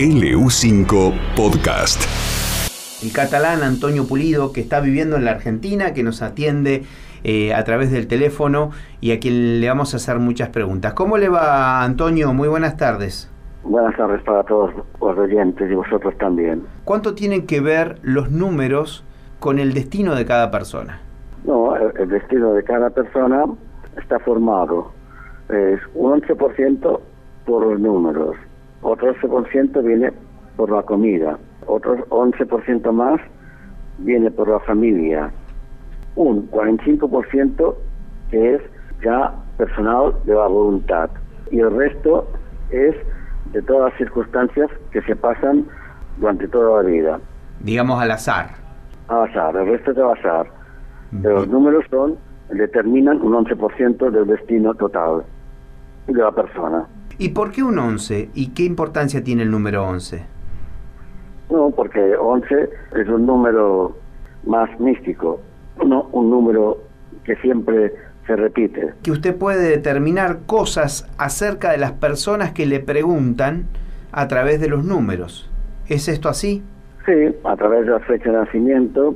LU5 Podcast. El catalán Antonio Pulido, que está viviendo en la Argentina, que nos atiende eh, a través del teléfono y a quien le vamos a hacer muchas preguntas. ¿Cómo le va, Antonio? Muy buenas tardes. Buenas tardes para todos los oyentes y vosotros también. ¿Cuánto tienen que ver los números con el destino de cada persona? No, el, el destino de cada persona está formado. Es un 11% por los números, otro 11% viene por la comida, otro 11% más viene por la familia, un 45% que es ya personal de la voluntad y el resto es de todas las circunstancias que se pasan durante toda la vida. Digamos al azar. Al azar, el resto es al azar. Pero los números son, determinan un 11% del destino total de la persona. ¿Y por qué un 11? ¿Y qué importancia tiene el número 11? No, porque 11 es un número más místico, no un número que siempre se repite. Que usted puede determinar cosas acerca de las personas que le preguntan a través de los números. ¿Es esto así? Sí, a través de la fecha de nacimiento,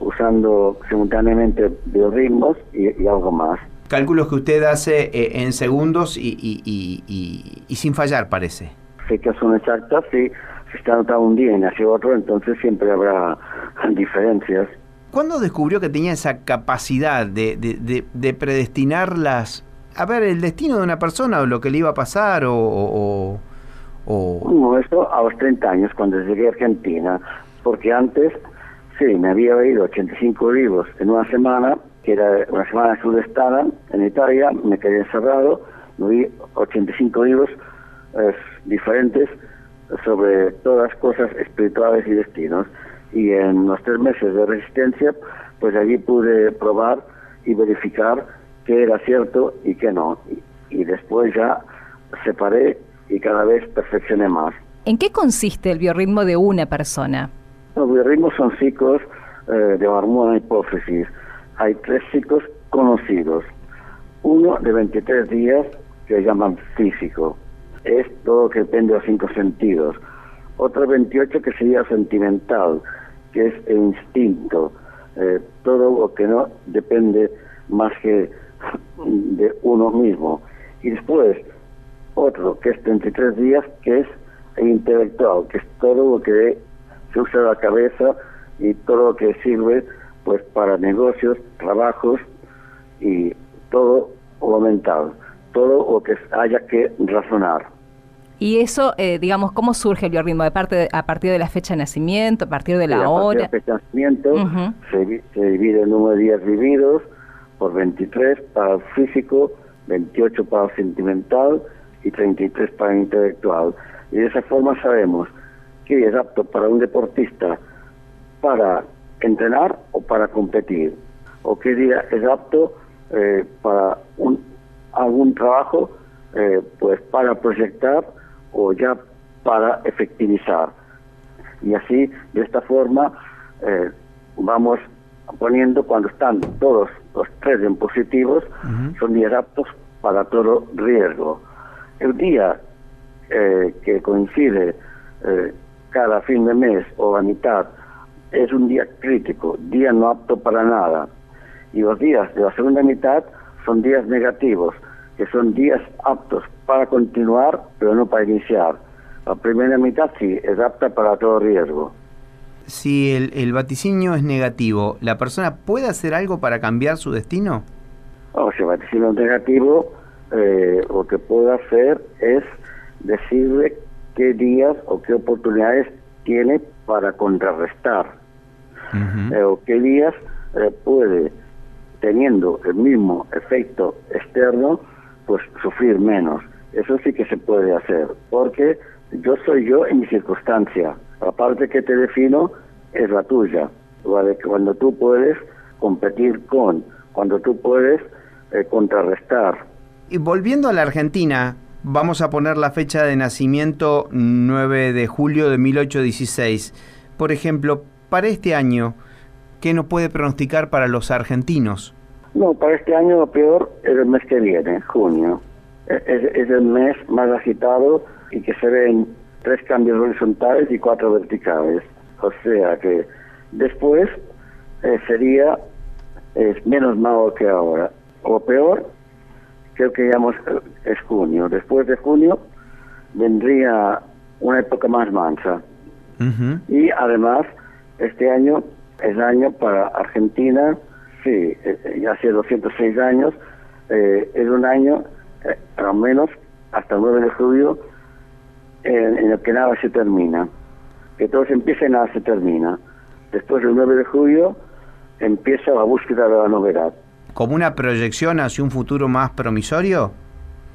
usando simultáneamente biorritmos y, y algo más. Cálculos que usted hace eh, en segundos y, y, y, y, sin fallar, parece. Fechas son exactas, sí. Si está anotado un día y nació otro, entonces siempre habrá diferencias. ¿Cuándo descubrió que tenía esa capacidad de, de, de, de predestinar las... A ver, el destino de una persona o lo que le iba a pasar o... o, o... No, esto a los 30 años, cuando llegué a Argentina, porque antes, sí, me había leído 85 libros en una semana, que era una semana sudestada en Italia, me quedé encerrado, vi 85 libros eh, diferentes sobre todas cosas espirituales y destinos. Y en los tres meses de resistencia, pues allí pude probar y verificar qué era cierto y qué no. Y, y después ya separé y cada vez perfeccioné más. ¿En qué consiste el biorritmo de una persona? Los biorritmos son ciclos eh, de hormona hipófisis. Hay tres ciclos conocidos. Uno de 23 días que llaman físico. Es todo lo que depende de los cinco sentidos. Otro 28 que sería sentimental, que es el instinto. Eh, todo lo que no depende más que de uno mismo. Y después otro que es 33 días, que es el intelectual, que es todo lo que se usa la cabeza y todo lo que sirve pues para negocios, trabajos y todo lo mental, todo lo que haya que razonar. Y eso, eh, digamos, ¿cómo surge el biorritmo? ¿De parte de, ¿A partir de la fecha de nacimiento, a partir de la Sí, a hora? partir de la fecha de nacimiento uh -huh. se, se, divide el número de días vividos por 23 para el físico, 28 para el sentimental y 33 para el intelectual. Y de esa forma sabemos qué es apto para un deportista para entrenar o para competir, o qué día es apto eh, para un, algún trabajo, eh, pues para proyectar o ya para efectivizar. Y así, de esta forma, eh, vamos poniendo cuando están todos los tres en positivos, uh -huh. son días aptos para todo riesgo. El día eh, que coincide eh, cada fin de mes o a mitad es un día crítico, día no apto para nada. Y los días de la segunda mitad son días negativos, que son días aptos para continuar, pero no para iniciar. La primera mitad sí, es apta para todo riesgo. Si el, el vaticinio es negativo, ¿la persona puede hacer algo para cambiar su destino? Si el vaticinio es negativo, eh, lo que puede hacer es decirle qué días o qué oportunidades tiene para contrarrestar uh -huh. eh, o qué días eh, puede, teniendo el mismo efecto externo, pues sufrir menos. Eso sí que se puede hacer, porque yo soy yo en mi circunstancia. La parte que te defino es la tuya. ¿vale? Cuando tú puedes competir con, cuando tú puedes eh, contrarrestar. Y volviendo a la Argentina, vamos a poner la fecha de nacimiento 9 de julio de 1816. Por ejemplo, para este año, ¿qué nos puede pronosticar para los argentinos? No, para este año lo peor es el mes que viene, junio. Es, es el mes más agitado y que se ven tres cambios horizontales y cuatro verticales. O sea que después eh, sería es menos malo que ahora. O peor, creo que ya es junio. Después de junio vendría una época más mansa. Y además, este año es año para Argentina, sí, eh, ya hace 206 años, eh, es un año, eh, al menos hasta el 9 de julio, en, el que nada se termina. Que todo se empieza y nada se termina. Después del 9 de julio empieza la búsqueda de la novedad. ¿Como una proyección hacia un futuro más promisorio?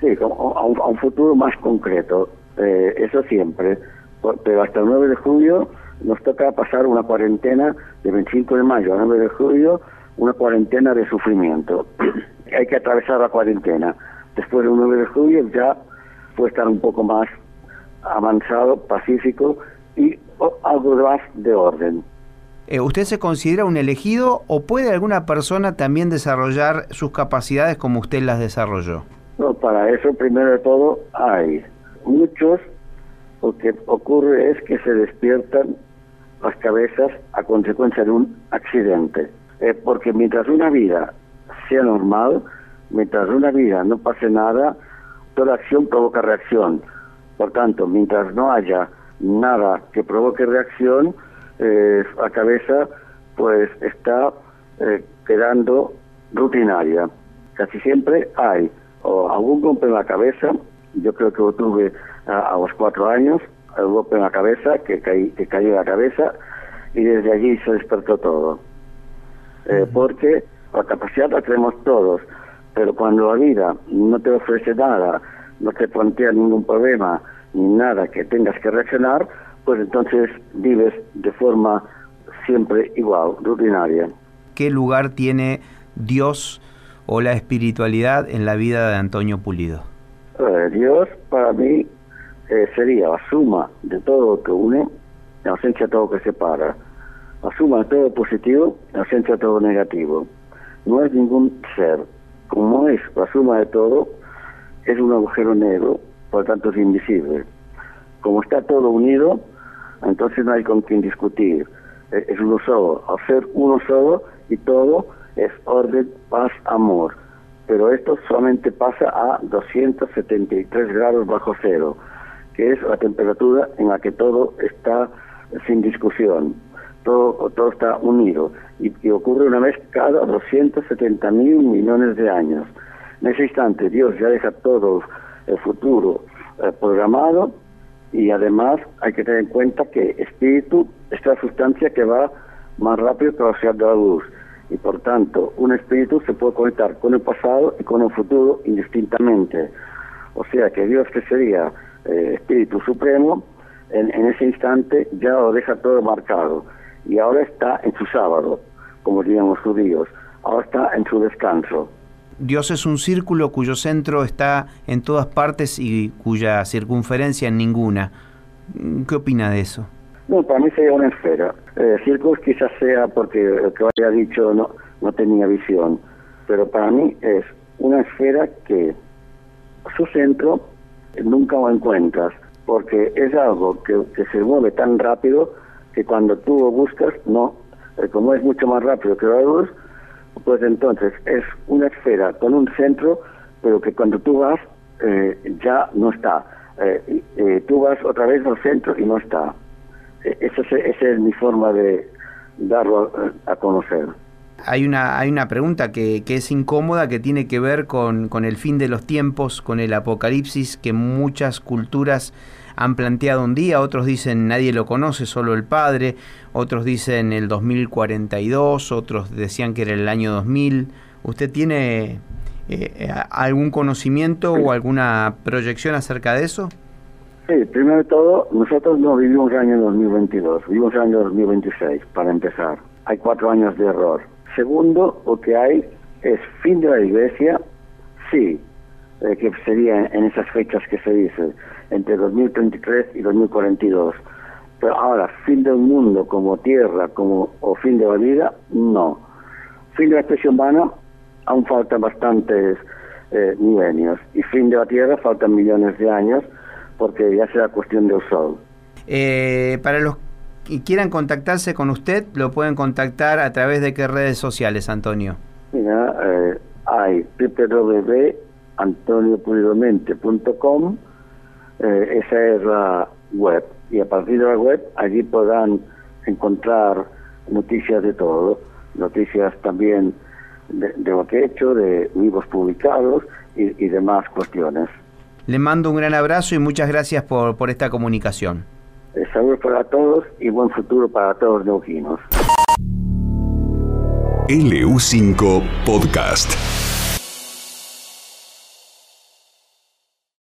Sí, como a, un, futuro más concreto. Eh, eso siempre. Pero hasta el 9 de julio nos toca pasar una cuarentena de 25 de mayo al 9 de julio, una cuarentena de sufrimiento. Hay que atravesar la cuarentena. Después del 9 de julio ya puede estar un poco más avanzado, pacífico y algo más de orden. Eh, ¿Usted se considera un elegido o puede alguna persona también desarrollar sus capacidades como usted las desarrolló? No, para eso primero de todo hay muchos, lo que ocurre es que se despiertan las cabezas a consecuencia de un accidente. Eh, porque mientras una vida sea normal, mientras una vida no pase nada, toda acción provoca reacción. Por tanto, mientras no haya nada que provoque reacción, eh, la cabeza pues está eh, quedando rutinaria. Casi siempre hay algún golpe en la cabeza, yo creo que lo tuve a, los cuatro años, el golpe en la cabeza, que, caí, que cayó en la cabeza, y desde allí se despertó todo. Eh, porque la capacidad la tenemos todos, pero cuando la vida no te ofrece nada, no te plantea ningún problema, ni nada que tengas que reaccionar, pues entonces vives de forma siempre igual, rutinaria. ¿Qué lugar tiene Dios o la espiritualidad en la vida de Antonio Pulido? Dios para mí eh, sería la suma de todo lo que une, la ausencia de todo lo que separa. La suma de todo positivo, la ausencia de todo negativo. No es ningún ser. Como es la suma de todo, es un agujero negro, por lo tanto es invisible. Como está todo unido, entonces no hay con quién discutir. Eh, es uno solo. Al ser uno solo y todo es orden, paz, amor. Pero esto solamente pasa a 273 grados bajo cero, que es la temperatura en la que todo está sin discusión. Todo, todo está unido y, ocurre una vez cada 270 mil millones de años. En ese instante Dios ya deja todo el futuro eh, programado y además hay que tener en cuenta que espíritu es la sustancia que va más rápido que la velocidad de la luz y por tanto un espíritu se puede conectar con el pasado y con el futuro indistintamente. O sea que Dios que sería eh, espíritu supremo, en, ese instante ya lo deja todo marcado y ahora está en su sábado, como dirían los judíos, ahora está en su descanso. Dios es un círculo cuyo centro está en todas partes y cuya circunferencia en ninguna. ¿Qué opina de eso? No, para mí sería una esfera. Eh, círculos quizás sea porque el que haya dicho no, no tenía visión, pero para mí es una esfera que su centro nunca lo encuentras, porque es algo que, que se mueve tan rápido que cuando tú lo buscas, no, eh, como es mucho más rápido que la luz, pues entonces es una esfera con un centro, pero que cuando tú vas eh, ya no está. Eh, eh, tú vas otra vez al centro y no está. Esa es, mi forma de darlo a, conocer. Hay una, hay una pregunta que, que, es incómoda, que tiene que ver con, con el fin de los tiempos, con el apocalipsis, que muchas culturas han planteado un día, otros dicen nadie lo conoce, solo el Padre, otros dicen el 2042, otros decían que era el año 2000. ¿Usted tiene eh, algún conocimiento o alguna proyección acerca de eso? Sí, primero de todo, nosotros no vivimos el año 2022, vivimos el año 2026, para empezar. Hay cuatro años de error. Segundo, lo que hay es fin de la iglesia, sí, eh, que sería en esas fechas que se dice, entre 2033 y 2042. Pero ahora, fin del mundo como tierra como, o fin de la vida, no. Fin de la especie humana, aún faltan bastantes eh, milenios. Y fin de la tierra, faltan millones de años, porque ya será cuestión de usar. Eh, para los que quieran contactarse con usted, lo pueden contactar a través de qué redes sociales, Antonio. Mira, eh, hay www.antoniopulidomente.com, eh, esa es la web, y a partir de la web allí podrán encontrar noticias de todo, noticias también de, lo que he hecho, de libros publicados y, demás cuestiones. Le mando un gran abrazo y muchas gracias por, por esta comunicación. Eh, salud para todos y buen futuro para todos los neuquinos. LU5 Podcast.